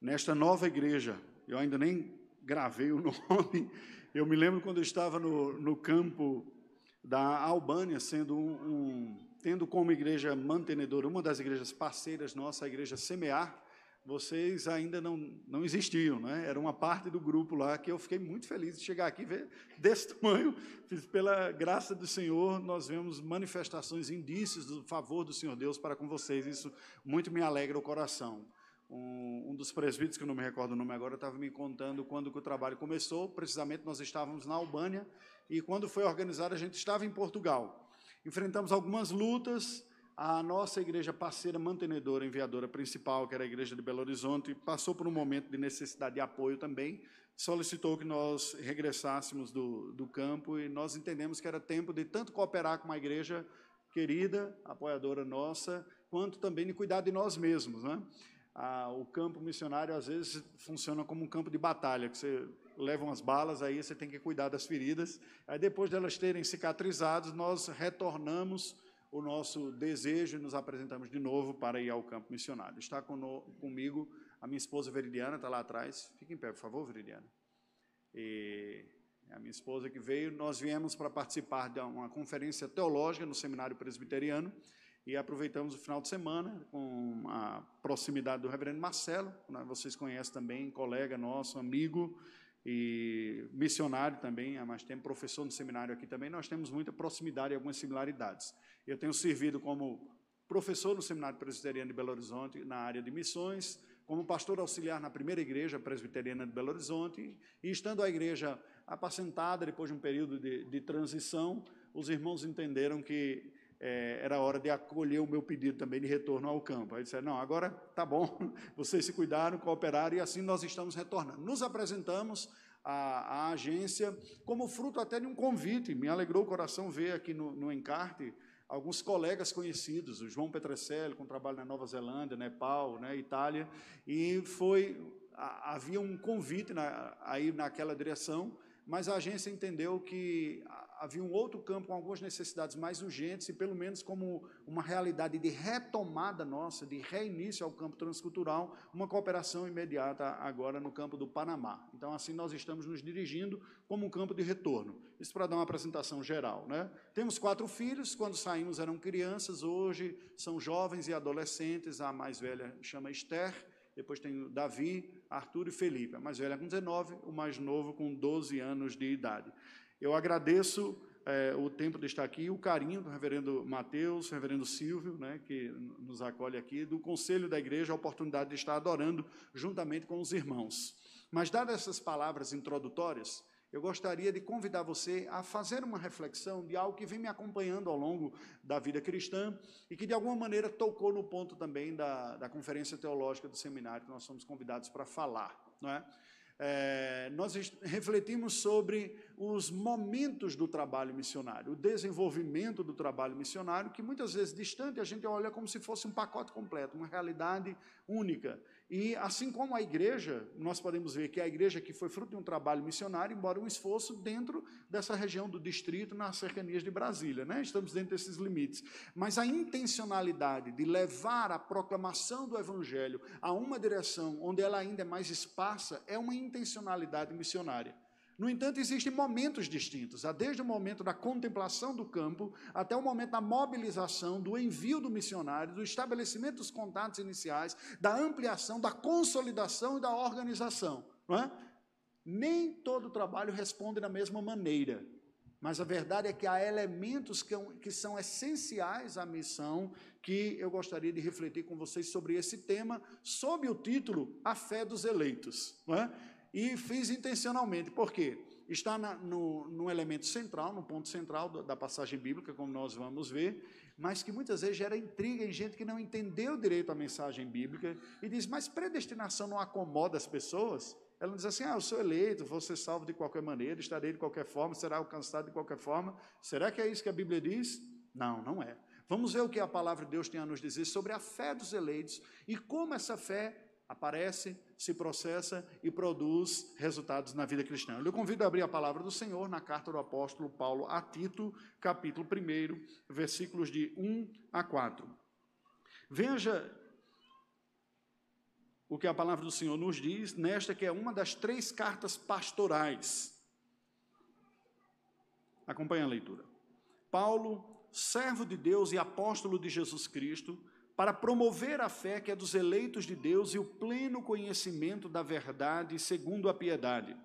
nesta nova igreja. Eu ainda nem gravei o nome. Eu me lembro quando eu estava no, no campo da Albânia, sendo um, um, tendo como igreja mantenedora, uma das igrejas parceiras nossa, a igreja Semear, vocês ainda não, não existiam, né? Era uma parte do grupo lá que eu fiquei muito feliz de chegar aqui e ver desse tamanho. Pela graça do Senhor, nós vemos manifestações, indícios do favor do Senhor Deus para com vocês. Isso muito me alegra o coração. Um, um dos presbíteros, que eu não me recordo o nome agora, estava me contando quando o trabalho começou. Precisamente, nós estávamos na Albânia e quando foi organizado, a gente estava em Portugal. Enfrentamos algumas lutas, a nossa igreja parceira mantenedora, enviadora principal, que era a igreja de Belo Horizonte, passou por um momento de necessidade de apoio também, solicitou que nós regressássemos do, do campo e nós entendemos que era tempo de tanto cooperar com uma igreja querida, apoiadora nossa, quanto também de cuidar de nós mesmos. Né? Ah, o campo missionário, às vezes, funciona como um campo de batalha, que você leva umas balas, aí você tem que cuidar das feridas. Aí, depois delas terem cicatrizado, nós retornamos o nosso desejo e nos apresentamos de novo para ir ao campo missionário. Está comigo a minha esposa Veridiana, está lá atrás. Fique em pé, por favor, Veridiana. E a minha esposa que veio, nós viemos para participar de uma conferência teológica no Seminário Presbiteriano e aproveitamos o final de semana com a proximidade do reverendo Marcelo, né, vocês conhecem também, colega nosso, amigo, e missionário também, há mais tempo, professor no seminário aqui também, nós temos muita proximidade e algumas similaridades. Eu tenho servido como professor no Seminário Presbiteriano de Belo Horizonte, na área de missões, como pastor auxiliar na primeira igreja presbiteriana de Belo Horizonte, e estando a igreja apacentada, depois de um período de, de transição, os irmãos entenderam que é, era hora de acolher o meu pedido também de retorno ao campo. Aí disseram, não, agora tá bom, vocês se cuidaram, cooperaram, e assim nós estamos retornando. Nos apresentamos à, à agência como fruto até de um convite, me alegrou o coração ver aqui no, no encarte alguns colegas conhecidos, o João Petrecelli, com trabalho na Nova Zelândia, Nepal, né, Itália, e foi havia um convite na, aí naquela direção, mas a agência entendeu que havia um outro campo com algumas necessidades mais urgentes e pelo menos como uma realidade de retomada nossa, de reinício ao campo transcultural, uma cooperação imediata agora no campo do Panamá. Então, assim, nós estamos nos dirigindo como um campo de retorno. Isso para dar uma apresentação geral. Né? Temos quatro filhos, quando saímos eram crianças, hoje são jovens e adolescentes, a mais velha chama Esther, depois tem Davi, Arthur e Felipe. A mais velha com 19, o mais novo com 12 anos de idade. Eu agradeço é, o tempo de estar aqui, o carinho do reverendo Mateus, reverendo Silvio, né, que nos acolhe aqui, do conselho da igreja, a oportunidade de estar adorando juntamente com os irmãos. Mas, dadas essas palavras introdutórias, eu gostaria de convidar você a fazer uma reflexão de algo que vem me acompanhando ao longo da vida cristã e que, de alguma maneira, tocou no ponto também da, da conferência teológica do seminário que nós somos convidados para falar. Não é? É, nós refletimos sobre os momentos do trabalho missionário, o desenvolvimento do trabalho missionário, que muitas vezes distante a gente olha como se fosse um pacote completo, uma realidade única. E assim como a igreja, nós podemos ver que a igreja que foi fruto de um trabalho missionário, embora um esforço dentro dessa região do distrito, nas cercanias de Brasília, né? estamos dentro desses limites. Mas a intencionalidade de levar a proclamação do evangelho a uma direção onde ela ainda é mais esparsa é uma intencionalidade missionária. No entanto, existem momentos distintos, desde o momento da contemplação do campo até o momento da mobilização, do envio do missionário, do estabelecimento dos contatos iniciais, da ampliação, da consolidação e da organização. É? Nem todo trabalho responde da mesma maneira, mas a verdade é que há elementos que, que são essenciais à missão que eu gostaria de refletir com vocês sobre esse tema, sob o título A Fé dos Eleitos. Não é? E fiz intencionalmente, por quê? Está na, no, no elemento central, no ponto central da, da passagem bíblica, como nós vamos ver, mas que muitas vezes gera intriga em gente que não entendeu direito a mensagem bíblica e diz, mas predestinação não acomoda as pessoas? Ela diz assim: Ah, eu sou eleito, vou ser salvo de qualquer maneira, estarei de qualquer forma, será alcançado de qualquer forma. Será que é isso que a Bíblia diz? Não, não é. Vamos ver o que a palavra de Deus tem a nos dizer sobre a fé dos eleitos e como essa fé aparece, se processa e produz resultados na vida cristã. Eu lhe convido a abrir a palavra do Senhor na carta do apóstolo Paulo a Tito, capítulo 1, versículos de 1 a 4. Veja o que a palavra do Senhor nos diz, nesta que é uma das três cartas pastorais. Acompanhe a leitura. Paulo, servo de Deus e apóstolo de Jesus Cristo, para promover a fé que é dos eleitos de Deus e o pleno conhecimento da verdade segundo a piedade,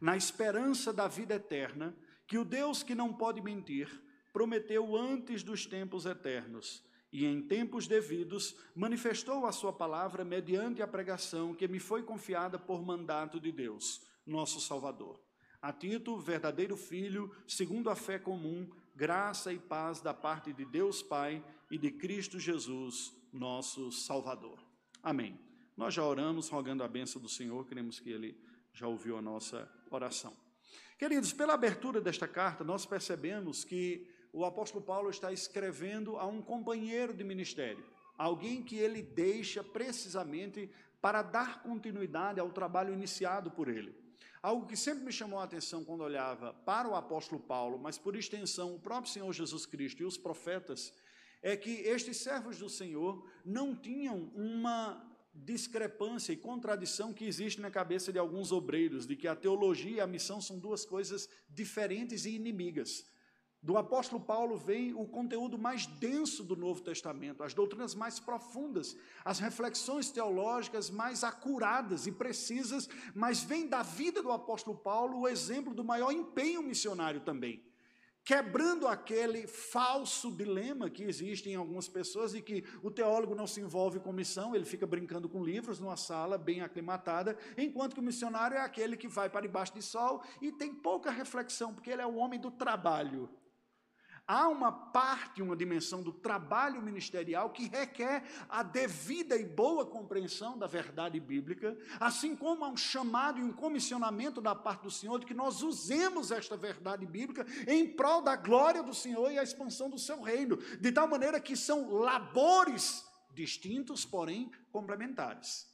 na esperança da vida eterna, que o Deus que não pode mentir, prometeu antes dos tempos eternos e em tempos devidos manifestou a sua palavra mediante a pregação que me foi confiada por mandato de Deus, nosso Salvador. A Tito, verdadeiro filho, segundo a fé comum, graça e paz da parte de Deus Pai e de Cristo Jesus, nosso Salvador. Amém. Nós já oramos rogando a bênção do Senhor, queremos que Ele já ouviu a nossa oração. Queridos, pela abertura desta carta, nós percebemos que o apóstolo Paulo está escrevendo a um companheiro de ministério, alguém que ele deixa precisamente para dar continuidade ao trabalho iniciado por ele. Algo que sempre me chamou a atenção quando olhava para o apóstolo Paulo, mas por extensão o próprio Senhor Jesus Cristo e os profetas, é que estes servos do Senhor não tinham uma discrepância e contradição que existe na cabeça de alguns obreiros, de que a teologia e a missão são duas coisas diferentes e inimigas. Do apóstolo Paulo vem o conteúdo mais denso do Novo Testamento, as doutrinas mais profundas, as reflexões teológicas mais acuradas e precisas, mas vem da vida do apóstolo Paulo o exemplo do maior empenho missionário também. Quebrando aquele falso dilema que existe em algumas pessoas de que o teólogo não se envolve com missão, ele fica brincando com livros numa sala bem aclimatada, enquanto que o missionário é aquele que vai para debaixo de sol e tem pouca reflexão, porque ele é o homem do trabalho há uma parte, uma dimensão do trabalho ministerial que requer a devida e boa compreensão da verdade bíblica, assim como há um chamado e um comissionamento da parte do Senhor de que nós usemos esta verdade bíblica em prol da glória do Senhor e a expansão do seu reino, de tal maneira que são labores distintos, porém complementares.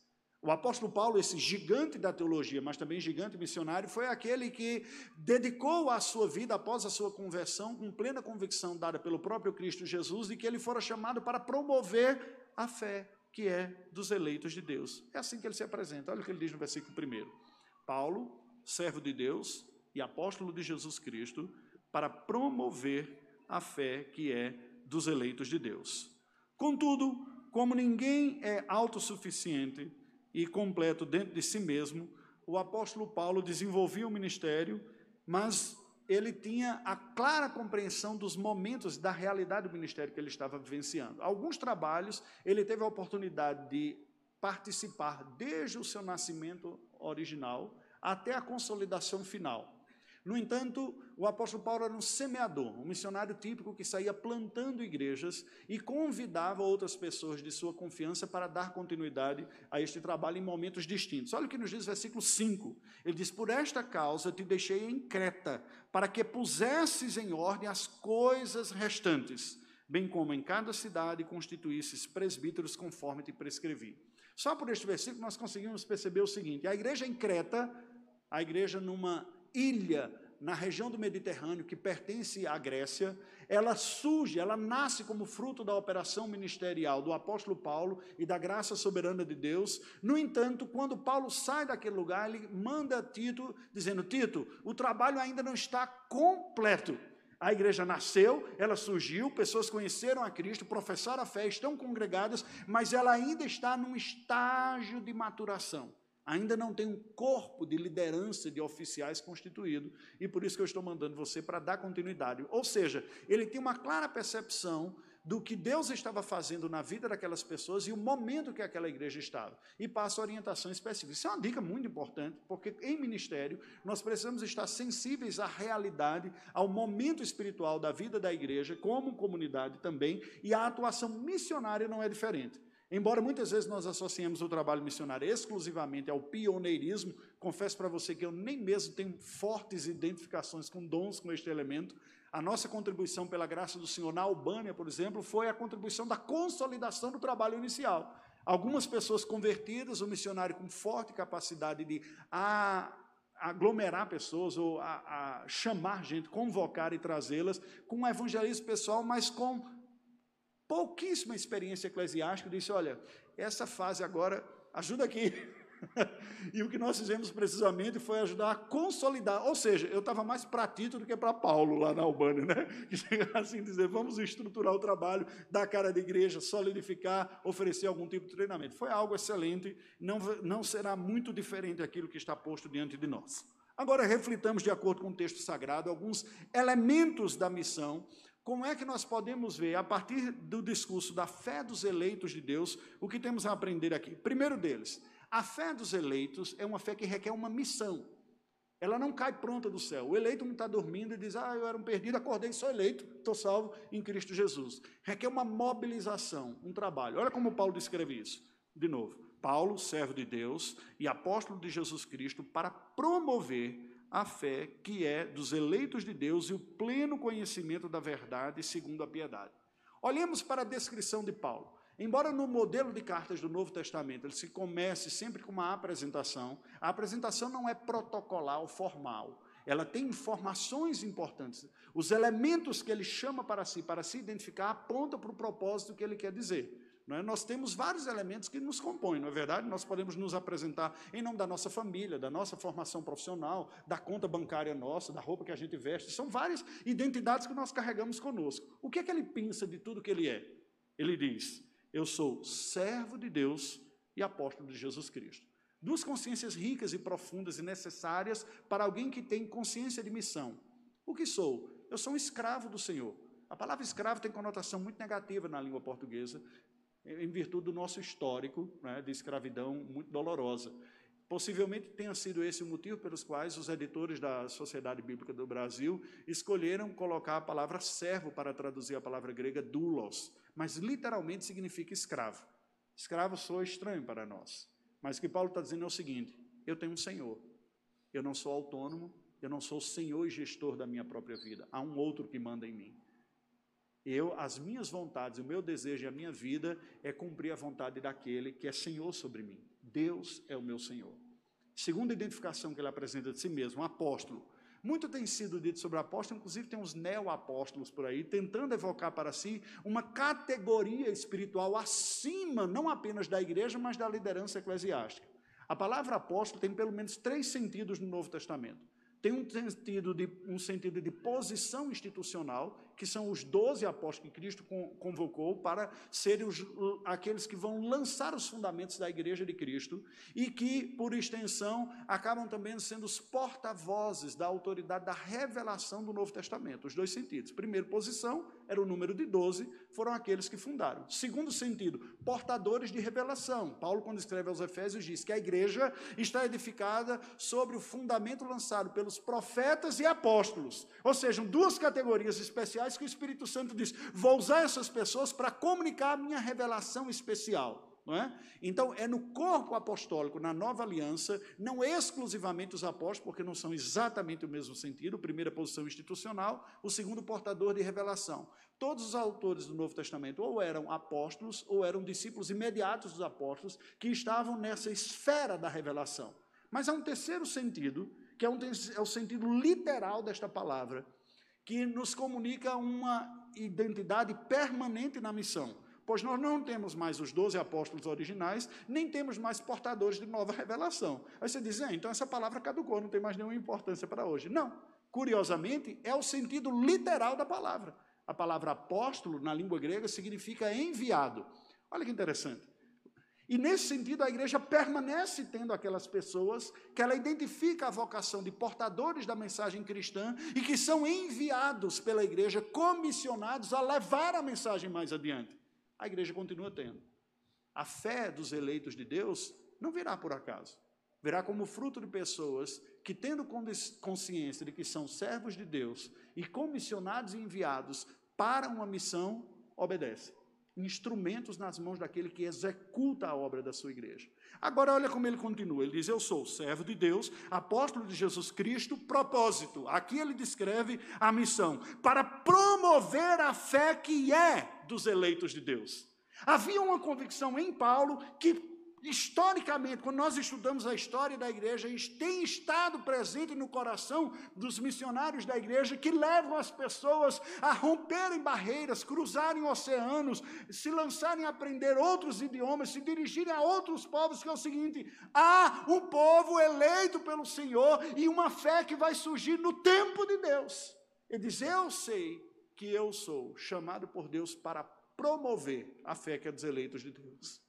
O apóstolo Paulo, esse gigante da teologia, mas também gigante missionário, foi aquele que dedicou a sua vida após a sua conversão, com plena convicção dada pelo próprio Cristo Jesus, de que ele fora chamado para promover a fé que é dos eleitos de Deus. É assim que ele se apresenta. Olha o que ele diz no versículo 1. Paulo, servo de Deus e apóstolo de Jesus Cristo, para promover a fé que é dos eleitos de Deus. Contudo, como ninguém é autossuficiente, e completo dentro de si mesmo, o apóstolo Paulo desenvolvia o ministério, mas ele tinha a clara compreensão dos momentos da realidade do ministério que ele estava vivenciando. Alguns trabalhos ele teve a oportunidade de participar desde o seu nascimento original até a consolidação final. No entanto, o apóstolo Paulo era um semeador, um missionário típico que saía plantando igrejas e convidava outras pessoas de sua confiança para dar continuidade a este trabalho em momentos distintos. Olha o que nos diz o versículo 5. Ele diz: Por esta causa te deixei em Creta, para que pusesses em ordem as coisas restantes, bem como em cada cidade constituísses presbíteros conforme te prescrevi. Só por este versículo nós conseguimos perceber o seguinte: a igreja em Creta, a igreja numa ilha na região do Mediterrâneo que pertence à Grécia, ela surge, ela nasce como fruto da operação ministerial do apóstolo Paulo e da graça soberana de Deus. No entanto, quando Paulo sai daquele lugar, ele manda Tito dizendo: Tito, o trabalho ainda não está completo. A igreja nasceu, ela surgiu, pessoas conheceram a Cristo, professaram a fé, estão congregadas, mas ela ainda está num estágio de maturação ainda não tem um corpo de liderança de oficiais constituído, e por isso que eu estou mandando você para dar continuidade. Ou seja, ele tem uma clara percepção do que Deus estava fazendo na vida daquelas pessoas e o momento que aquela igreja estava, e passa orientação específica. Isso é uma dica muito importante, porque em ministério nós precisamos estar sensíveis à realidade, ao momento espiritual da vida da igreja, como comunidade também, e a atuação missionária não é diferente. Embora muitas vezes nós associemos o trabalho missionário exclusivamente ao pioneirismo, confesso para você que eu nem mesmo tenho fortes identificações com dons com este elemento. A nossa contribuição pela graça do Senhor na Albânia, por exemplo, foi a contribuição da consolidação do trabalho inicial. Algumas pessoas convertidas, o missionário com forte capacidade de a, aglomerar pessoas ou a, a chamar gente, convocar e trazê-las, com um evangelismo pessoal, mas com pouquíssima experiência eclesiástica, disse: olha, essa fase agora ajuda aqui. e o que nós fizemos precisamente foi ajudar a consolidar. Ou seja, eu estava mais para Tito do que para Paulo lá na Albânia, né? Que chegar assim dizer, vamos estruturar o trabalho, dar cara de igreja, solidificar, oferecer algum tipo de treinamento. Foi algo excelente, não, não será muito diferente daquilo que está posto diante de nós. Agora, reflitamos, de acordo com o texto sagrado, alguns elementos da missão como é que nós podemos ver, a partir do discurso da fé dos eleitos de Deus, o que temos a aprender aqui? Primeiro deles, a fé dos eleitos é uma fé que requer uma missão. Ela não cai pronta do céu. O eleito não está dormindo e diz: Ah, eu era um perdido, acordei, sou eleito, estou salvo em Cristo Jesus. Requer uma mobilização, um trabalho. Olha como Paulo descreve isso. De novo, Paulo, servo de Deus e apóstolo de Jesus Cristo, para promover a fé que é dos eleitos de Deus e o pleno conhecimento da verdade segundo a piedade. Olhemos para a descrição de Paulo. Embora no modelo de cartas do Novo Testamento ele se comece sempre com uma apresentação, a apresentação não é protocolar ou formal. Ela tem informações importantes. Os elementos que ele chama para si, para se identificar, apontam para o propósito que ele quer dizer. É? Nós temos vários elementos que nos compõem, não é verdade? Nós podemos nos apresentar em nome da nossa família, da nossa formação profissional, da conta bancária nossa, da roupa que a gente veste. São várias identidades que nós carregamos conosco. O que é que ele pensa de tudo que ele é? Ele diz: eu sou servo de Deus e apóstolo de Jesus Cristo. Duas consciências ricas e profundas e necessárias para alguém que tem consciência de missão. O que sou? Eu sou um escravo do Senhor. A palavra escravo tem conotação muito negativa na língua portuguesa, em virtude do nosso histórico né, de escravidão muito dolorosa. Possivelmente tenha sido esse o motivo pelos quais os editores da Sociedade Bíblica do Brasil escolheram colocar a palavra servo para traduzir a palavra grega doulos, mas literalmente significa escravo. Escravo soa estranho para nós. Mas o que Paulo está dizendo é o seguinte: eu tenho um Senhor. Eu não sou autônomo, eu não sou senhor e gestor da minha própria vida. Há um outro que manda em mim. Eu, as minhas vontades, o meu desejo e a minha vida é cumprir a vontade daquele que é Senhor sobre mim. Deus é o meu Senhor. Segunda identificação que ele apresenta de si mesmo, um apóstolo. Muito tem sido dito sobre apóstolo, inclusive tem uns neo-apóstolos por aí, tentando evocar para si uma categoria espiritual acima, não apenas da igreja, mas da liderança eclesiástica. A palavra apóstolo tem pelo menos três sentidos no Novo Testamento tem um sentido de, um sentido de posição institucional, que são os doze apóstolos que Cristo convocou para serem os, aqueles que vão lançar os fundamentos da igreja de Cristo e que, por extensão, acabam também sendo os porta-vozes da autoridade da revelação do Novo Testamento. Os dois sentidos. Primeiro, posição, era o número de doze, foram aqueles que fundaram. Segundo sentido, portadores de revelação. Paulo, quando escreve aos Efésios, diz que a igreja está edificada sobre o fundamento lançado pelos profetas e apóstolos. Ou seja, duas categorias especiais que o Espírito Santo diz: vou usar essas pessoas para comunicar a minha revelação especial. É? Então, é no corpo apostólico, na nova aliança, não exclusivamente os apóstolos, porque não são exatamente o mesmo sentido, primeira posição institucional, o segundo portador de revelação. Todos os autores do Novo Testamento ou eram apóstolos ou eram discípulos imediatos dos apóstolos que estavam nessa esfera da revelação. Mas há um terceiro sentido, que é, um, é o sentido literal desta palavra, que nos comunica uma identidade permanente na missão pois nós não temos mais os doze apóstolos originais, nem temos mais portadores de nova revelação. Aí você diz, ah, então essa palavra caducou, não tem mais nenhuma importância para hoje. Não. Curiosamente, é o sentido literal da palavra. A palavra apóstolo, na língua grega, significa enviado. Olha que interessante. E nesse sentido, a igreja permanece tendo aquelas pessoas que ela identifica a vocação de portadores da mensagem cristã e que são enviados pela igreja, comissionados a levar a mensagem mais adiante a igreja continua tendo. A fé dos eleitos de Deus não virá por acaso. Virá como fruto de pessoas que, tendo consciência de que são servos de Deus e comissionados e enviados para uma missão, obedecem. Instrumentos nas mãos daquele que executa a obra da sua igreja. Agora, olha como ele continua. Ele diz: Eu sou servo de Deus, apóstolo de Jesus Cristo, propósito. Aqui ele descreve a missão para promover a fé que é dos eleitos de Deus. Havia uma convicção em Paulo que historicamente, quando nós estudamos a história da igreja, tem estado presente no coração dos missionários da igreja que levam as pessoas a romperem barreiras, cruzarem oceanos, se lançarem a aprender outros idiomas, se dirigirem a outros povos, que é o seguinte: há um povo eleito pelo Senhor e uma fé que vai surgir no tempo de Deus. Ele diz: Eu sei que eu sou chamado por Deus para promover a fé que é dos eleitos de Deus.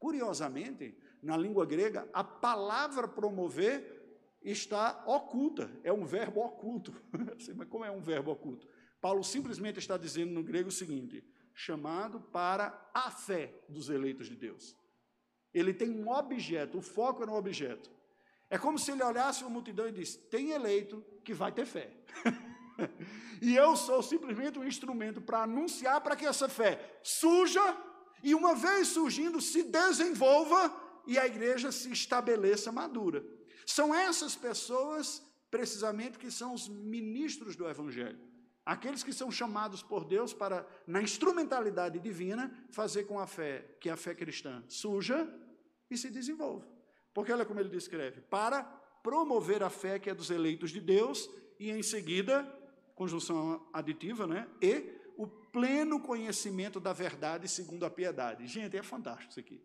Curiosamente, na língua grega, a palavra promover está oculta, é um verbo oculto. Mas como é um verbo oculto? Paulo simplesmente está dizendo no grego o seguinte: chamado para a fé dos eleitos de Deus. Ele tem um objeto, o foco é no objeto. É como se ele olhasse uma multidão e disse: tem eleito que vai ter fé. e eu sou simplesmente um instrumento para anunciar para que essa fé surja e uma vez surgindo, se desenvolva e a igreja se estabeleça madura. São essas pessoas, precisamente, que são os ministros do Evangelho. Aqueles que são chamados por Deus para, na instrumentalidade divina, fazer com a fé, que a fé cristã surja e se desenvolva. Porque olha como ele descreve: para promover a fé que é dos eleitos de Deus, e em seguida, conjunção aditiva, né? E pleno conhecimento da verdade segundo a piedade. Gente, é fantástico isso aqui.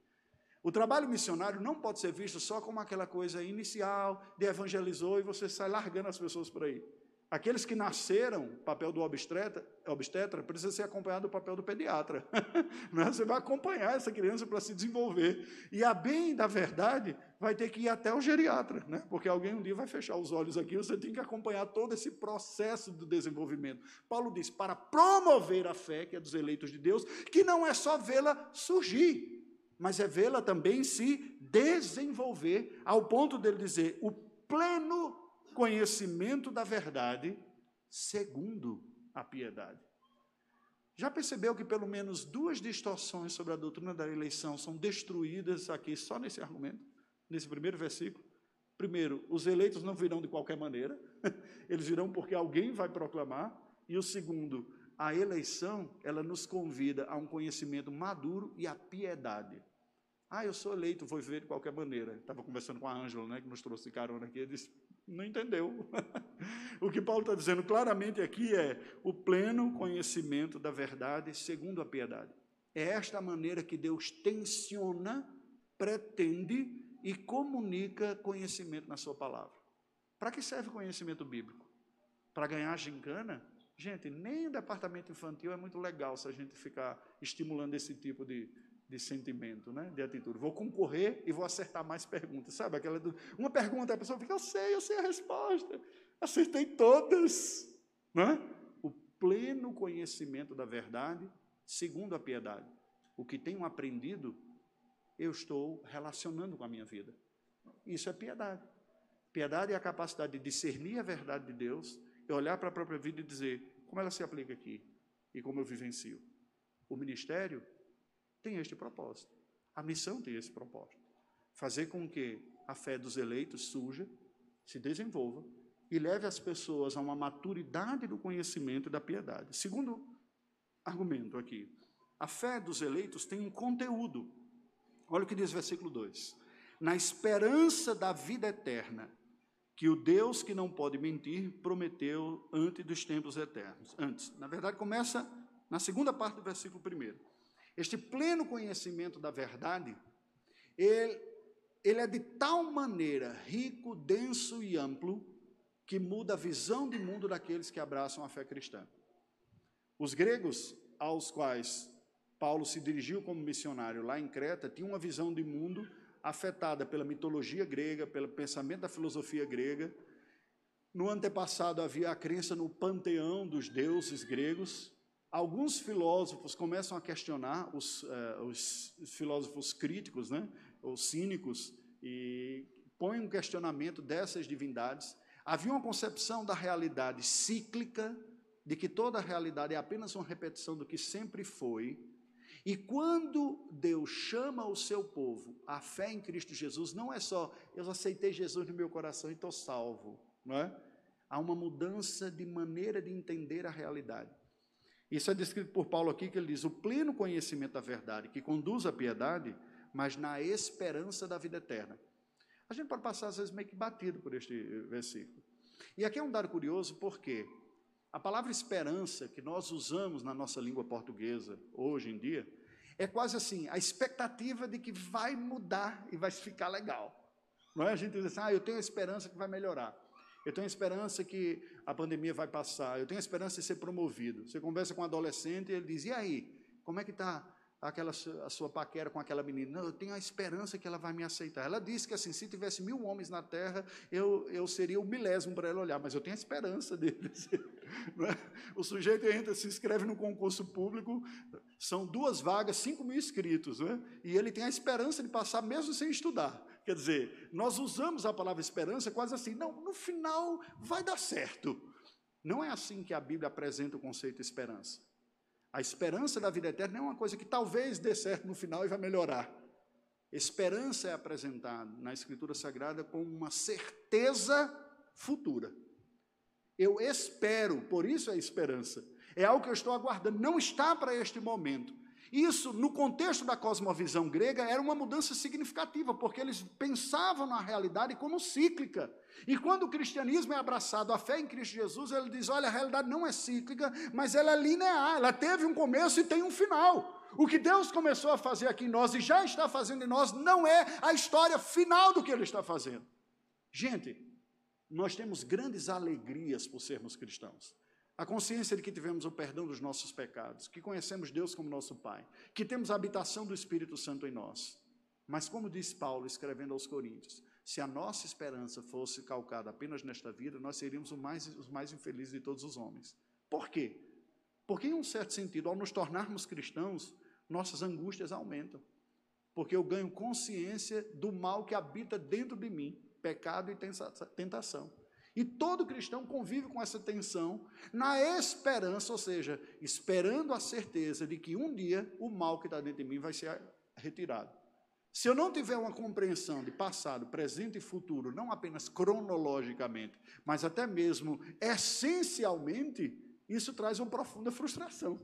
O trabalho missionário não pode ser visto só como aquela coisa inicial, de evangelizou e você sai largando as pessoas por aí. Aqueles que nasceram, papel do obstetra, obstetra precisa ser acompanhado do papel do pediatra. Né? Você vai acompanhar essa criança para se desenvolver. E a bem da verdade, vai ter que ir até o geriatra, né? porque alguém um dia vai fechar os olhos aqui, você tem que acompanhar todo esse processo do desenvolvimento. Paulo diz: para promover a fé, que é dos eleitos de Deus, que não é só vê-la surgir, mas é vê-la também se desenvolver, ao ponto dele dizer: o pleno conhecimento da verdade segundo a piedade. Já percebeu que pelo menos duas distorções sobre a doutrina da eleição são destruídas aqui só nesse argumento, nesse primeiro versículo? Primeiro, os eleitos não virão de qualquer maneira, eles virão porque alguém vai proclamar. E o segundo, a eleição, ela nos convida a um conhecimento maduro e a piedade. Ah, eu sou eleito, vou viver de qualquer maneira. Estava conversando com a Ângela, né, que nos trouxe carona aqui, ele disse, não entendeu. o que Paulo está dizendo claramente aqui é o pleno conhecimento da verdade segundo a piedade. É esta maneira que Deus tensiona, pretende e comunica conhecimento na sua palavra. Para que serve conhecimento bíblico? Para ganhar gincana? Gente, nem o departamento infantil é muito legal se a gente ficar estimulando esse tipo de, de sentimento, né? de atitude. Vou concorrer e vou acertar mais perguntas. Sabe aquela do, uma pergunta, a pessoa fica, eu sei, eu sei a resposta. Acertei todas. Né? O pleno conhecimento da verdade, segundo a piedade. O que tenho aprendido, eu estou relacionando com a minha vida. Isso é piedade. Piedade é a capacidade de discernir a verdade de Deus e olhar para a própria vida e dizer como ela se aplica aqui e como eu vivencio. O ministério tem este propósito. A missão tem esse propósito. Fazer com que a fé dos eleitos surja, se desenvolva e leve as pessoas a uma maturidade do conhecimento e da piedade. Segundo argumento aqui, a fé dos eleitos tem um conteúdo. Olha o que diz o versículo 2: Na esperança da vida eterna, que o Deus que não pode mentir prometeu antes dos tempos eternos. Antes, na verdade, começa na segunda parte do versículo 1. Este pleno conhecimento da verdade, ele, ele é de tal maneira rico, denso e amplo, que muda a visão de mundo daqueles que abraçam a fé cristã. Os gregos, aos quais Paulo se dirigiu como missionário lá em Creta, tinham uma visão de mundo afetada pela mitologia grega, pelo pensamento da filosofia grega. No antepassado havia a crença no panteão dos deuses gregos, alguns filósofos começam a questionar, os, uh, os filósofos críticos, né, os cínicos, e põem um questionamento dessas divindades. Havia uma concepção da realidade cíclica, de que toda a realidade é apenas uma repetição do que sempre foi. E quando Deus chama o seu povo à fé em Cristo Jesus, não é só eu aceitei Jesus no meu coração e estou salvo, não é? Há uma mudança de maneira de entender a realidade. Isso é descrito por Paulo aqui, que ele diz: o pleno conhecimento da verdade que conduz à piedade mas na esperança da vida eterna. A gente pode passar, às vezes, meio que batido por este versículo. E aqui é um dado curioso, porque a palavra esperança, que nós usamos na nossa língua portuguesa hoje em dia, é quase assim, a expectativa de que vai mudar e vai ficar legal. Não é? A gente diz assim, ah, eu tenho a esperança que vai melhorar. Eu tenho a esperança que a pandemia vai passar. Eu tenho a esperança de ser promovido. Você conversa com um adolescente e ele diz, e aí, como é que está aquela a sua paquera com aquela menina. Não, eu tenho a esperança que ela vai me aceitar. Ela disse que assim, se tivesse mil homens na terra, eu, eu seria o milésimo para ela olhar, mas eu tenho a esperança dele. É? O sujeito entra, se inscreve no concurso público, são duas vagas, cinco mil inscritos, é? e ele tem a esperança de passar mesmo sem estudar. Quer dizer, nós usamos a palavra esperança quase assim, não, no final vai dar certo. Não é assim que a Bíblia apresenta o conceito de esperança. A esperança da vida eterna é uma coisa que talvez dê certo no final e vai melhorar. Esperança é apresentada na Escritura Sagrada como uma certeza futura. Eu espero, por isso é esperança. É algo que eu estou aguardando, não está para este momento. Isso, no contexto da cosmovisão grega, era uma mudança significativa, porque eles pensavam na realidade como cíclica. E quando o cristianismo é abraçado à fé em Cristo Jesus, ele diz: olha, a realidade não é cíclica, mas ela é linear, ela teve um começo e tem um final. O que Deus começou a fazer aqui em nós e já está fazendo em nós não é a história final do que Ele está fazendo. Gente, nós temos grandes alegrias por sermos cristãos. A consciência de que tivemos o perdão dos nossos pecados, que conhecemos Deus como nosso Pai, que temos a habitação do Espírito Santo em nós. Mas, como diz Paulo escrevendo aos Coríntios, se a nossa esperança fosse calcada apenas nesta vida, nós seríamos os mais, os mais infelizes de todos os homens. Por quê? Porque, em um certo sentido, ao nos tornarmos cristãos, nossas angústias aumentam. Porque eu ganho consciência do mal que habita dentro de mim, pecado e tentação. E todo cristão convive com essa tensão na esperança, ou seja, esperando a certeza de que um dia o mal que está dentro de mim vai ser retirado. Se eu não tiver uma compreensão de passado, presente e futuro, não apenas cronologicamente, mas até mesmo essencialmente, isso traz uma profunda frustração.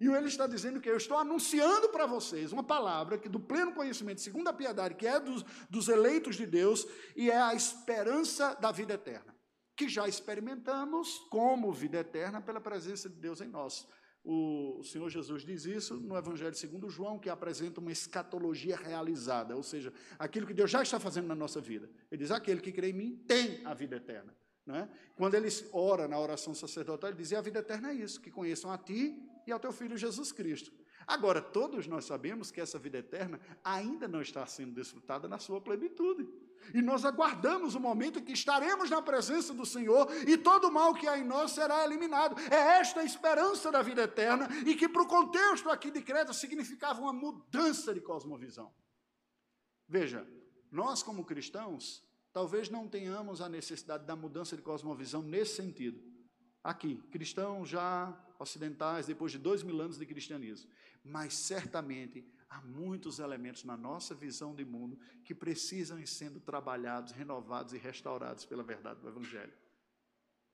E ele está dizendo que eu estou anunciando para vocês uma palavra que do pleno conhecimento, segundo a piedade, que é dos, dos eleitos de Deus, e é a esperança da vida eterna, que já experimentamos como vida eterna pela presença de Deus em nós. O Senhor Jesus diz isso no Evangelho segundo João, que apresenta uma escatologia realizada, ou seja, aquilo que Deus já está fazendo na nossa vida. Ele diz: aquele que crê em mim tem a vida eterna. É? Quando ele ora na oração sacerdotal, ele dizia: a vida eterna é isso, que conheçam a ti e ao teu filho Jesus Cristo. Agora, todos nós sabemos que essa vida eterna ainda não está sendo desfrutada na sua plenitude. E nós aguardamos o momento em que estaremos na presença do Senhor e todo o mal que há em nós será eliminado. É esta a esperança da vida eterna e que, para o contexto aqui de Creta, significava uma mudança de cosmovisão. Veja, nós como cristãos, talvez não tenhamos a necessidade da mudança de cosmovisão nesse sentido. Aqui, cristãos já ocidentais, depois de dois mil anos de cristianismo. Mas certamente há muitos elementos na nossa visão de mundo que precisam ir sendo trabalhados, renovados e restaurados pela verdade do Evangelho.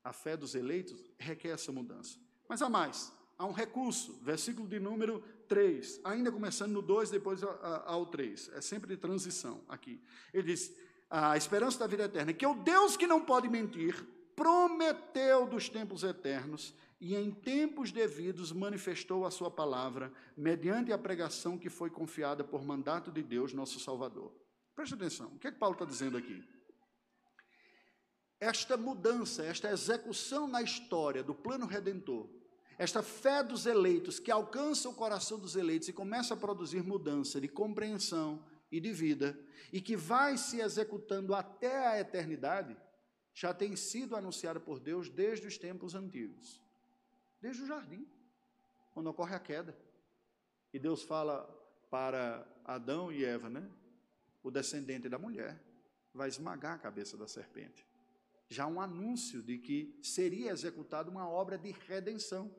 A fé dos eleitos requer essa mudança. Mas há mais, há um recurso, versículo de número 3, ainda começando no 2, depois ao 3, é sempre de transição aqui. Ele diz: a esperança da vida eterna, que é o Deus que não pode mentir, prometeu dos tempos eternos e em tempos devidos manifestou a sua palavra, mediante a pregação que foi confiada por mandato de Deus, nosso Salvador. Preste atenção, o que é que Paulo está dizendo aqui? Esta mudança, esta execução na história do plano redentor, esta fé dos eleitos que alcança o coração dos eleitos e começa a produzir mudança de compreensão e de vida, e que vai se executando até a eternidade, já tem sido anunciada por Deus desde os tempos antigos desde o jardim, quando ocorre a queda. E Deus fala para Adão e Eva, né? O descendente da mulher vai esmagar a cabeça da serpente. Já um anúncio de que seria executada uma obra de redenção.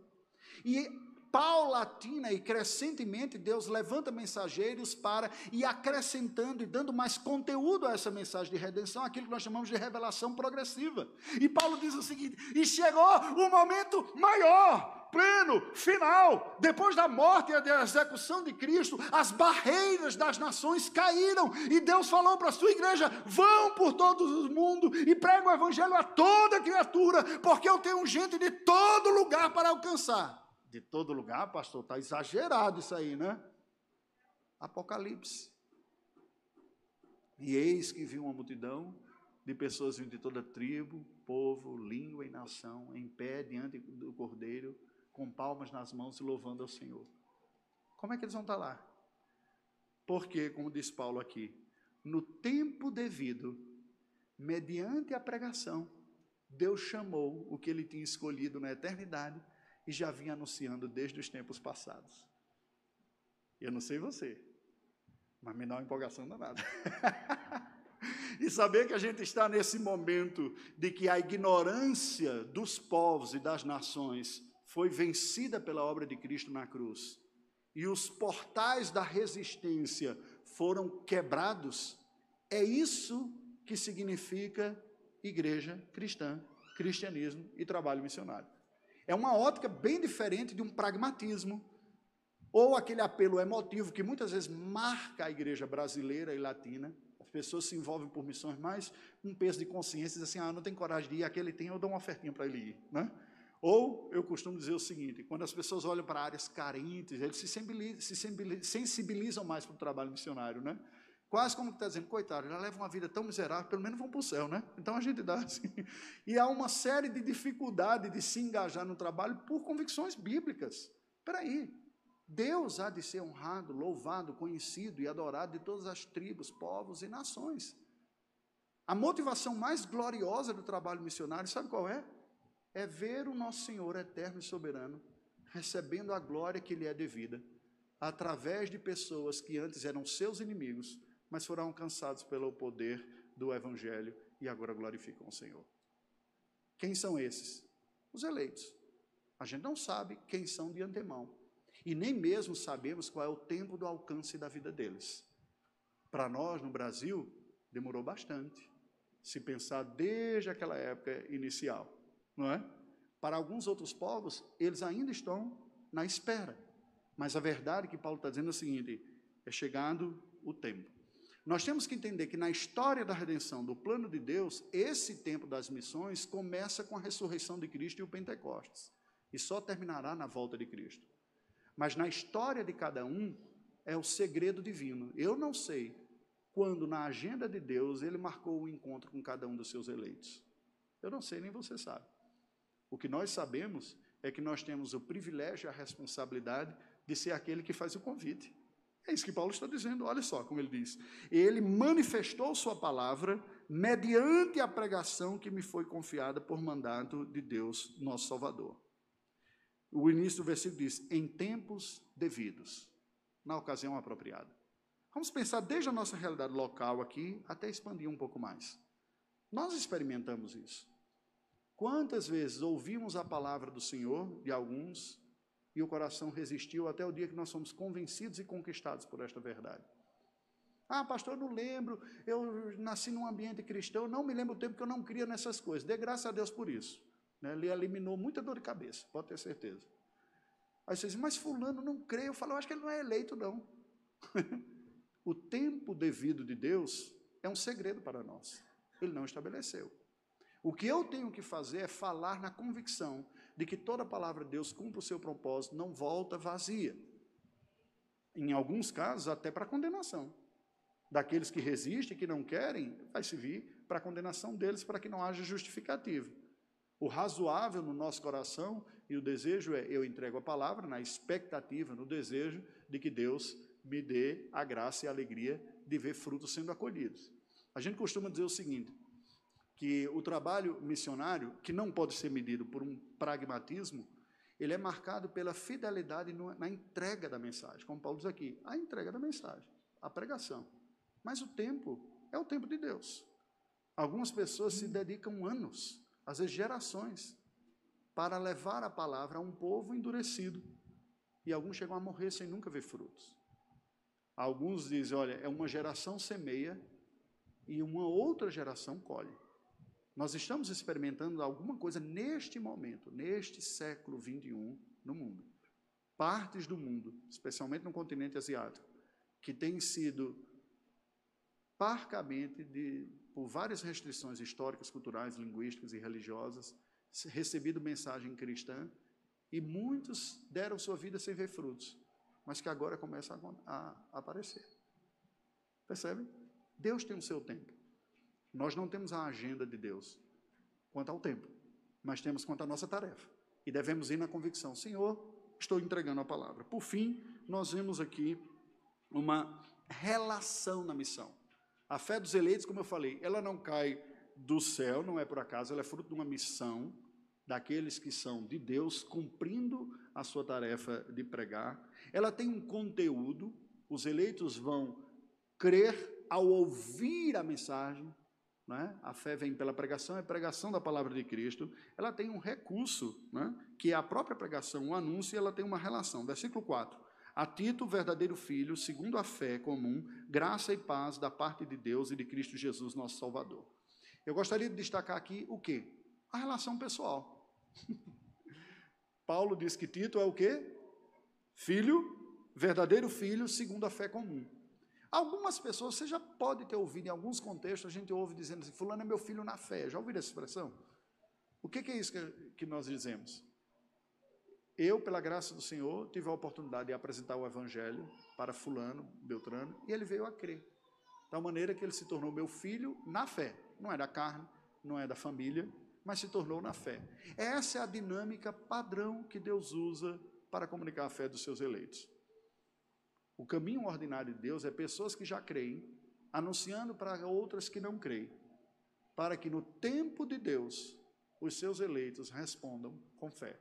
E paulatina e crescentemente, Deus levanta mensageiros para ir acrescentando e dando mais conteúdo a essa mensagem de redenção, aquilo que nós chamamos de revelação progressiva. E Paulo diz o seguinte: e chegou o momento maior, pleno, final. Depois da morte e da execução de Cristo, as barreiras das nações caíram e Deus falou para a sua igreja: vão por todo o mundo e pregam o evangelho a toda criatura, porque eu tenho gente de todo lugar para alcançar. De todo lugar, pastor, está exagerado isso aí, né? Apocalipse. E eis que viu uma multidão de pessoas de toda tribo, povo, língua e nação, em pé diante do Cordeiro, com palmas nas mãos e louvando ao Senhor. Como é que eles vão estar lá? Porque, como diz Paulo aqui, no tempo devido, mediante a pregação, Deus chamou o que ele tinha escolhido na eternidade e já vinha anunciando desde os tempos passados. Eu não sei você, mas me dá uma empolgação danada. e saber que a gente está nesse momento de que a ignorância dos povos e das nações foi vencida pela obra de Cristo na cruz, e os portais da resistência foram quebrados, é isso que significa igreja cristã, cristianismo e trabalho missionário. É uma ótica bem diferente de um pragmatismo ou aquele apelo emotivo que muitas vezes marca a igreja brasileira e latina. As pessoas se envolvem por missões mais um peso de consciência, assim, ah, não tem coragem de ir, aquele tem, eu dou uma ofertinha para ele ir, né? Ou eu costumo dizer o seguinte: quando as pessoas olham para áreas carentes, eles se sensibilizam mais para o trabalho missionário, né? Quase como que está dizendo, coitado, já leva uma vida tão miserável, pelo menos vão para o céu, né? Então a gente dá assim. E há uma série de dificuldades de se engajar no trabalho por convicções bíblicas. Espera aí, Deus há de ser honrado, louvado, conhecido e adorado de todas as tribos, povos e nações. A motivação mais gloriosa do trabalho missionário, sabe qual é? É ver o nosso Senhor eterno e soberano recebendo a glória que lhe é devida, através de pessoas que antes eram seus inimigos, mas foram alcançados pelo poder do Evangelho e agora glorificam o Senhor. Quem são esses? Os eleitos. A gente não sabe quem são de antemão e nem mesmo sabemos qual é o tempo do alcance da vida deles. Para nós, no Brasil, demorou bastante, se pensar desde aquela época inicial, não é? Para alguns outros povos, eles ainda estão na espera. Mas a verdade que Paulo está dizendo é o seguinte: é chegando o tempo. Nós temos que entender que na história da redenção, do plano de Deus, esse tempo das missões começa com a ressurreição de Cristo e o Pentecostes, e só terminará na volta de Cristo. Mas na história de cada um é o segredo divino. Eu não sei quando na agenda de Deus ele marcou o encontro com cada um dos seus eleitos. Eu não sei, nem você sabe. O que nós sabemos é que nós temos o privilégio e a responsabilidade de ser aquele que faz o convite. É isso que Paulo está dizendo, olha só como ele diz. Ele manifestou Sua palavra mediante a pregação que me foi confiada por mandato de Deus, nosso Salvador. O início do versículo diz: em tempos devidos, na ocasião apropriada. Vamos pensar desde a nossa realidade local aqui até expandir um pouco mais. Nós experimentamos isso. Quantas vezes ouvimos a palavra do Senhor de alguns e o coração resistiu até o dia que nós somos convencidos e conquistados por esta verdade? Ah, pastor, eu não lembro, eu nasci num ambiente cristão, não me lembro o tempo que eu não cria nessas coisas. Dê graças a Deus por isso. Né? Ele eliminou muita dor de cabeça, pode ter certeza. Aí você diz, mas fulano não crê. Eu falo, eu acho que ele não é eleito, não. o tempo devido de Deus é um segredo para nós. Ele não estabeleceu. O que eu tenho que fazer é falar na convicção de que toda palavra de Deus cumpre o seu propósito, não volta vazia. Em alguns casos, até para condenação. Daqueles que resistem, que não querem, vai se vir para a condenação deles, para que não haja justificativo. O razoável no nosso coração e o desejo é: eu entrego a palavra na expectativa, no desejo de que Deus me dê a graça e a alegria de ver frutos sendo acolhidos. A gente costuma dizer o seguinte: que o trabalho missionário, que não pode ser medido por um pragmatismo, ele é marcado pela fidelidade na entrega da mensagem, como Paulo diz aqui, a entrega da mensagem, a pregação. Mas o tempo é o tempo de Deus. Algumas pessoas se dedicam anos às vezes gerações, para levar a palavra a um povo endurecido. E alguns chegam a morrer sem nunca ver frutos. Alguns dizem: olha, é uma geração semeia e uma outra geração colhe. Nós estamos experimentando alguma coisa neste momento, neste século 21, no mundo. Partes do mundo, especialmente no continente asiático, que têm sido parcamente, de, por várias restrições históricas, culturais, linguísticas e religiosas, recebido mensagem cristã e muitos deram sua vida sem ver frutos, mas que agora começam a, a aparecer. Percebe? Deus tem o seu tempo. Nós não temos a agenda de Deus quanto ao tempo, mas temos quanto à nossa tarefa. E devemos ir na convicção: Senhor, estou entregando a palavra. Por fim, nós vemos aqui uma relação na missão. A fé dos eleitos, como eu falei, ela não cai do céu, não é por acaso, ela é fruto de uma missão daqueles que são de Deus, cumprindo a sua tarefa de pregar. Ela tem um conteúdo, os eleitos vão crer ao ouvir a mensagem, né? a fé vem pela pregação, é pregação da palavra de Cristo. Ela tem um recurso, né? que é a própria pregação, o anúncio, e ela tem uma relação. Versículo 4. A Tito, verdadeiro filho, segundo a fé comum, graça e paz da parte de Deus e de Cristo Jesus, nosso Salvador. Eu gostaria de destacar aqui o quê? A relação pessoal. Paulo diz que Tito é o quê? Filho, verdadeiro filho, segundo a fé comum. Algumas pessoas, você já pode ter ouvido em alguns contextos, a gente ouve dizendo assim, fulano é meu filho na fé. Já ouviram essa expressão? O que, é isso que, que nós dizemos? Eu, pela graça do Senhor, tive a oportunidade de apresentar o Evangelho para fulano, Beltrano, e ele veio a crer. Tal maneira que ele se tornou meu filho na fé. Não é da carne, não é da família, mas se tornou na fé. Essa é a dinâmica padrão que Deus usa para comunicar a fé dos seus eleitos. O caminho ordinário de Deus é pessoas que já creem, anunciando para outras que não creem, para que no tempo de Deus os seus eleitos respondam com fé.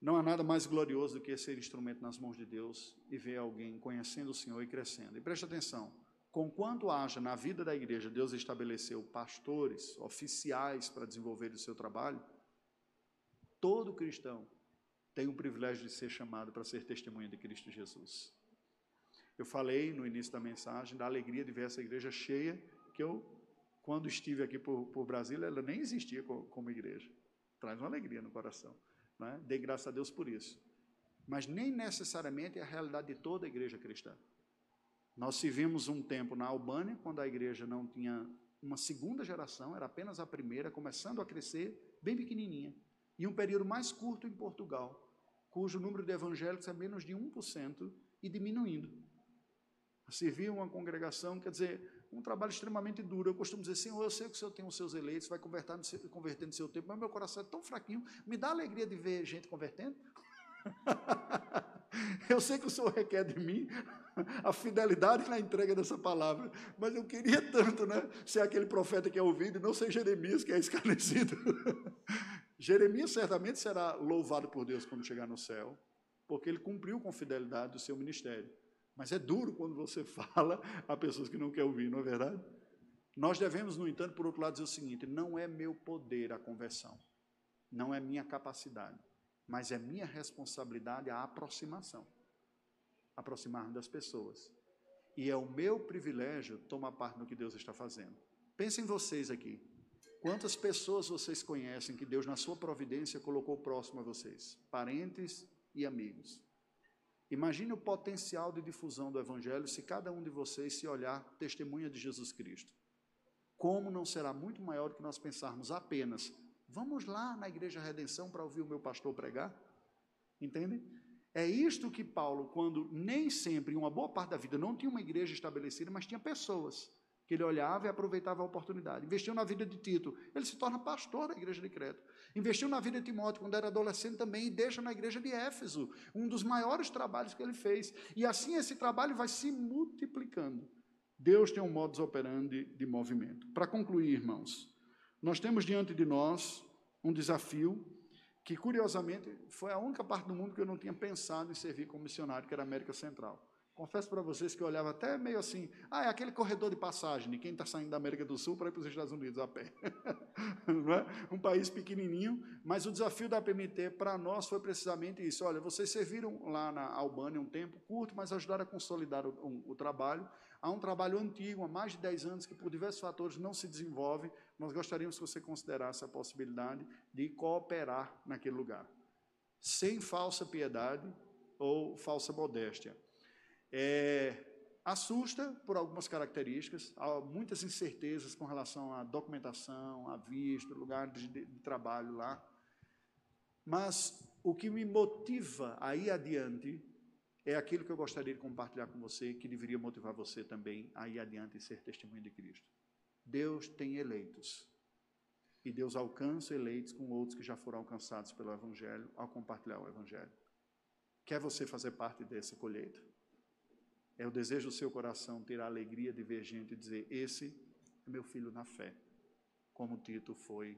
Não há nada mais glorioso do que ser instrumento nas mãos de Deus e ver alguém conhecendo o Senhor e crescendo. E preste atenção: Conquanto haja na vida da igreja, Deus estabeleceu pastores, oficiais para desenvolver o seu trabalho, todo cristão tem o privilégio de ser chamado para ser testemunha de Cristo Jesus. Eu falei no início da mensagem da alegria de ver essa igreja cheia, que eu, quando estive aqui por, por Brasília, ela nem existia como, igreja. Traz uma alegria no coração. Né? Dê graças a Deus por isso. Mas nem necessariamente é a realidade de toda a igreja cristã. Nós vivemos um tempo na Albânia, quando a igreja não tinha uma segunda geração, era apenas a primeira, começando a crescer, bem pequenininha. E um período mais curto em Portugal, cujo número de evangélicos é menos de 1% e diminuindo. Servir uma congregação, quer dizer, um trabalho extremamente duro. Eu costumo dizer, Senhor, eu sei que o Senhor tem os seus eleitos, vai converter no seu tempo, mas meu coração é tão fraquinho, me dá alegria de ver gente convertendo. eu sei que o Senhor requer de mim a fidelidade na entrega dessa palavra. Mas eu queria tanto, né? Ser aquele profeta que é ouvido e não ser Jeremias que é escarnecido. Jeremias certamente será louvado por Deus quando chegar no céu, porque ele cumpriu com fidelidade o seu ministério. Mas é duro quando você fala a pessoas que não querem ouvir, não é verdade? Nós devemos, no entanto, por outro lado, dizer o seguinte: não é meu poder a conversão, não é minha capacidade, mas é minha responsabilidade a aproximação aproximar das pessoas. E é o meu privilégio tomar parte no que Deus está fazendo. Pensem vocês aqui. Quantas pessoas vocês conhecem que Deus, na sua providência, colocou próximo a vocês? Parentes e amigos. Imagine o potencial de difusão do Evangelho se cada um de vocês se olhar testemunha de Jesus Cristo. Como não será muito maior do que nós pensarmos apenas, vamos lá na Igreja Redenção para ouvir o meu pastor pregar? Entendem? É isto que Paulo, quando nem sempre, em uma boa parte da vida, não tinha uma igreja estabelecida, mas tinha pessoas que ele olhava e aproveitava a oportunidade. Investiu na vida de Tito, ele se torna pastor da igreja de Creta. Investiu na vida de Timóteo quando era adolescente também e deixa na igreja de Éfeso, um dos maiores trabalhos que ele fez. E assim esse trabalho vai se multiplicando. Deus tem um modus operandi de movimento. Para concluir, irmãos, nós temos diante de nós um desafio que curiosamente foi a única parte do mundo que eu não tinha pensado em servir como missionário, que era a América Central. Confesso para vocês que eu olhava até meio assim, ah, é aquele corredor de passagem de quem está saindo da América do Sul para ir para os Estados Unidos a pé. é? Um país pequenininho, mas o desafio da PMT para nós foi precisamente isso. Olha, vocês serviram lá na Albânia um tempo curto, mas ajudaram a consolidar o, o, o trabalho. Há um trabalho antigo, há mais de 10 anos, que por diversos fatores não se desenvolve. Nós gostaríamos que você considerasse a possibilidade de cooperar naquele lugar. sem falsa piedade ou falsa modéstia. É, assusta por algumas características, há muitas incertezas com relação à documentação, a visto, lugar de, de trabalho lá. Mas o que me motiva a ir adiante é aquilo que eu gostaria de compartilhar com você, que deveria motivar você também a ir adiante e ser testemunho de Cristo. Deus tem eleitos. E Deus alcança eleitos com outros que já foram alcançados pelo Evangelho ao compartilhar o Evangelho. Quer você fazer parte dessa colheita? É o desejo do seu coração ter a alegria de ver gente dizer: Esse é meu filho na fé, como Tito foi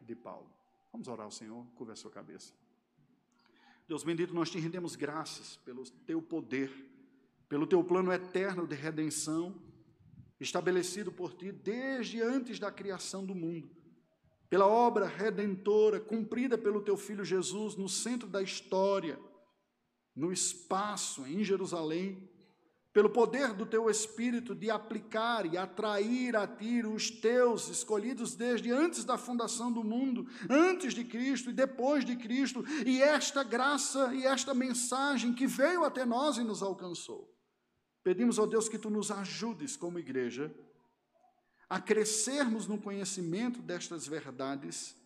de Paulo. Vamos orar ao Senhor, curva a sua cabeça. Deus bendito, nós te rendemos graças pelo teu poder, pelo teu plano eterno de redenção, estabelecido por ti desde antes da criação do mundo, pela obra redentora cumprida pelo teu filho Jesus no centro da história, no espaço em Jerusalém pelo poder do teu Espírito de aplicar e atrair a ti os teus escolhidos desde antes da fundação do mundo, antes de Cristo e depois de Cristo, e esta graça e esta mensagem que veio até nós e nos alcançou. Pedimos ao Deus que tu nos ajudes como igreja a crescermos no conhecimento destas verdades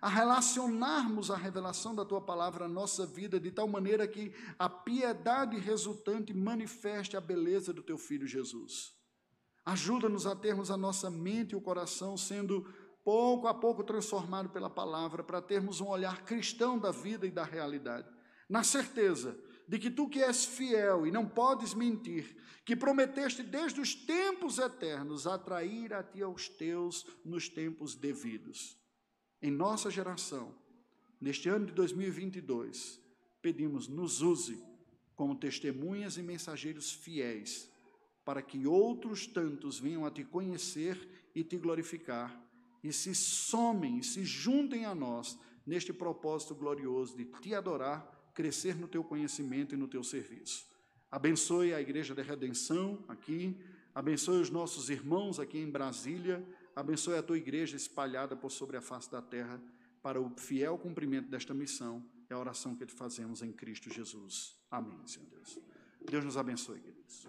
a relacionarmos a revelação da tua palavra à nossa vida de tal maneira que a piedade resultante manifeste a beleza do teu filho Jesus. Ajuda-nos a termos a nossa mente e o coração sendo pouco a pouco transformado pela palavra para termos um olhar cristão da vida e da realidade, na certeza de que tu que és fiel e não podes mentir, que prometeste desde os tempos eternos atrair a ti aos teus nos tempos devidos em nossa geração, neste ano de 2022, pedimos, nos use como testemunhas e mensageiros fiéis, para que outros tantos venham a te conhecer e te glorificar, e se somem, se juntem a nós neste propósito glorioso de te adorar, crescer no teu conhecimento e no teu serviço. Abençoe a Igreja da Redenção aqui, abençoe os nossos irmãos aqui em Brasília, Abençoe a tua igreja espalhada por sobre a face da terra para o fiel cumprimento desta missão. É a oração que te fazemos em Cristo Jesus. Amém, Senhor Deus. Deus nos abençoe, queridos.